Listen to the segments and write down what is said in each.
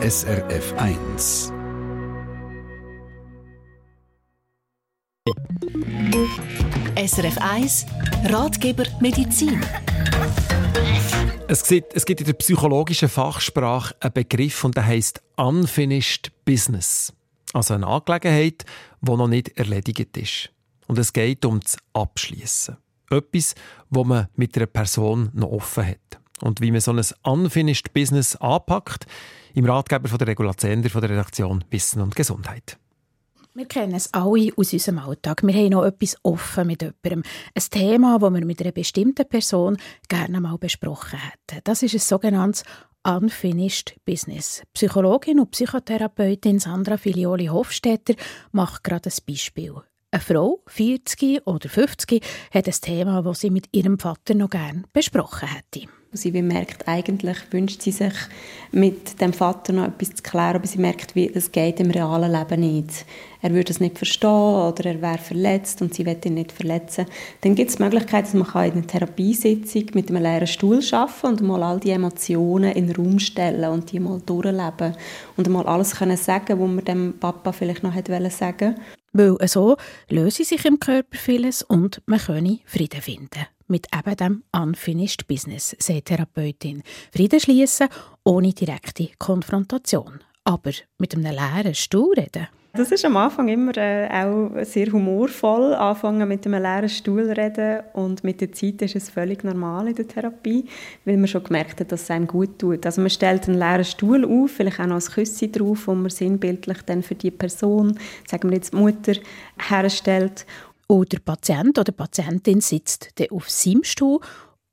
SRF 1. SRF 1 Ratgeber Medizin. Es gibt, es gibt in der psychologischen Fachsprache einen Begriff und der heißt Unfinished Business. Also eine Angelegenheit, die noch nicht erledigt ist. Und es geht um das Abschließen. Etwas, wo man mit einer Person noch offen hat. Und wie man so ein Unfinished Business anpackt, im Ratgeber von der Regula Zender von der Redaktion Wissen und Gesundheit. Wir kennen es alle aus unserem Alltag. Wir haben noch etwas offen mit jemandem. Ein Thema, das wir mit einer bestimmten Person gerne mal besprochen hätten. Das ist ein sogenanntes Unfinished Business. Psychologin und Psychotherapeutin Sandra Filioli Hofstetter macht gerade ein Beispiel. Eine Frau, 40 oder 50, hat ein Thema, das sie mit ihrem Vater noch gerne besprochen hätte. Sie merkt, eigentlich wünscht sie sich mit dem Vater noch etwas zu klären, aber sie merkt, wie es geht im realen Leben nicht. Er würde es nicht verstehen oder er wäre verletzt und sie will ihn nicht verletzen. Dann gibt es die Möglichkeit, dass man in einer Therapiesitzung mit einem leeren Stuhl arbeiten und mal all die Emotionen in den Raum stellen und die mal durchleben und mal alles können sagen, was man dem Papa vielleicht noch hätte sagen Weil so löse sich im Körper vieles und man könne Frieden finden mit eben dem Unfinished Business, sagt Therapeutin. Frieden schließen ohne direkte Konfrontation. Aber mit einem leeren Stuhl reden. Das ist am Anfang immer äh, auch sehr humorvoll, anfangen mit einem leeren Stuhl reden und mit der Zeit ist es völlig normal in der Therapie, weil man schon gemerkt hat, dass es einem gut tut. Also man stellt einen leeren Stuhl auf, vielleicht auch noch ein Küsschen drauf, wo man sinnbildlich dann für die Person, sagen wir jetzt Mutter, herstellt und der Patient oder Patientin sitzt dann auf seinem Stuhl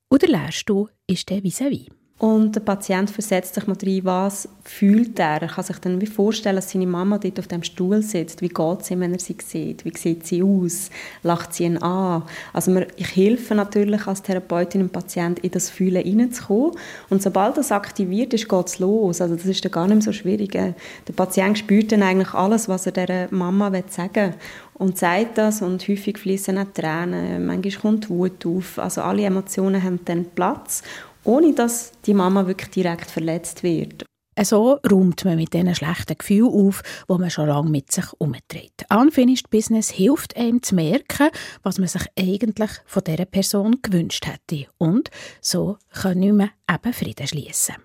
und der Lehrstuhl ist dann vis-à-vis. Und der Patient versetzt sich mal rein, was fühlt er. Er kann sich dann wie vorstellen, dass seine Mama dort auf dem Stuhl sitzt. Wie geht es ihm, wenn er sie sieht? Wie sieht sie aus? Lacht sie ihn an? Also ich helfe natürlich als Therapeutin dem Patienten, in das Fühlen hineinzukommen. Und sobald das aktiviert ist, geht es los. Also das ist dann gar nicht mehr so schwierig. Der Patient spürt dann eigentlich alles, was er der Mama sagen will und sagt das und häufig fließen auch Tränen, manchmal kommt Wut auf, also alle Emotionen haben dann Platz, ohne dass die Mama wirklich direkt verletzt wird. So räumt man mit diesen schlechten Gefühlen auf, wo man schon lange mit sich umträgt. Unfinished Business hilft einem zu merken, was man sich eigentlich von dieser Person gewünscht hätte. Und so können wir eben Frieden schließen.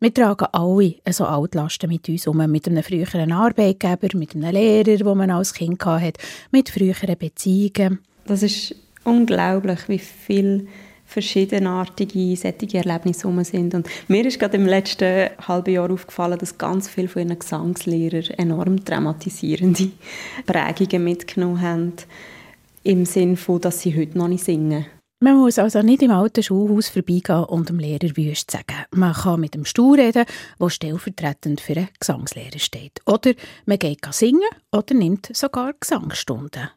Wir tragen alle so Altlasten mit uns um, mit einem früheren Arbeitgeber, mit einem Lehrer, wo man als Kind hatte, mit früheren Beziehungen. Das ist unglaublich, wie viel verschiedenartige solche Erlebnisse rum sind. Und mir ist gerade im letzten halben Jahr aufgefallen, dass ganz viele von ihren Gesangslehrern enorm traumatisierende Prägungen mitgenommen haben, im Sinne von, dass sie heute noch nicht singen. Man muss also nicht im alten Schulhaus vorbeigehen und dem Lehrer wüst sagen. Man kann mit dem Stuhl reden, der stellvertretend für einen Gesangslehrer steht. Oder man geht singen oder nimmt sogar Gesangsstunden.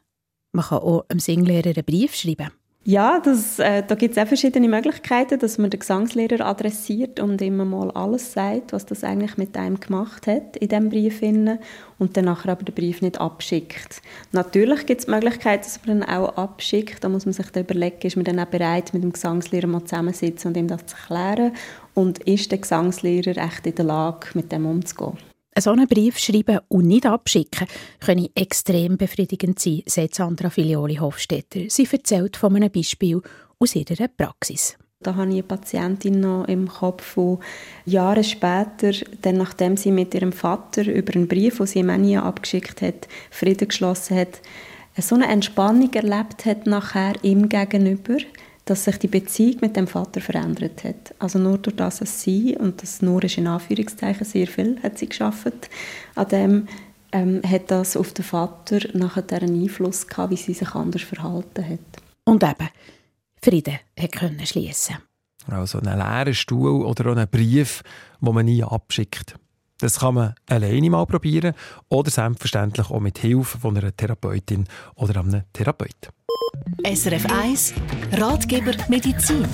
Man kann auch einem Singlehrer einen Brief schreiben. Ja, das, äh, da gibt es auch verschiedene Möglichkeiten, dass man den Gesangslehrer adressiert und immer mal alles sagt, was das eigentlich mit einem gemacht hat in diesem Brief. Finden, und dann nachher aber den Brief nicht abschickt. Natürlich gibt es Möglichkeiten, dass man dann auch abschickt. Da muss man sich dann überlegen, ist man dann auch bereit, mit dem Gesangslehrer mal zusammensitzen und ihm das zu erklären? Und ist der Gesangslehrer echt in der Lage, mit dem umzugehen? So einen Brief schreiben und nicht abschicken könne extrem befriedigend sein, sagt Sandra Filioli Hofstetter. Sie erzählt von einem Beispiel aus ihrer Praxis. Da habe ich eine Patientin noch im Kopf, die Jahre später, dann nachdem sie mit ihrem Vater über einen Brief, den sie ihm nie abgeschickt hat, Frieden geschlossen hat, so eine Entspannung erlebt hat nachher ihm gegenüber, dass sich die Beziehung mit dem Vater verändert hat. Also nur durch das, dass sie, und das nur ist in Anführungszeichen sehr viel, hat sie geschafft, an dem ähm, hat das auf den Vater nachher einen Einfluss gehabt, wie sie sich anders verhalten hat. Und eben, Frieden können schließen. Also einen leeren Stuhl oder einen Brief, den man nie abschickt. Das kann man alleine mal probieren oder selbstverständlich auch mit Hilfe von einer Therapeutin oder einem Therapeuten. SRF 1 Ratgeber Medizin.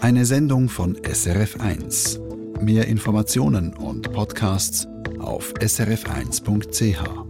Eine Sendung von SRF 1. Mehr Informationen und Podcasts auf srf1.ch.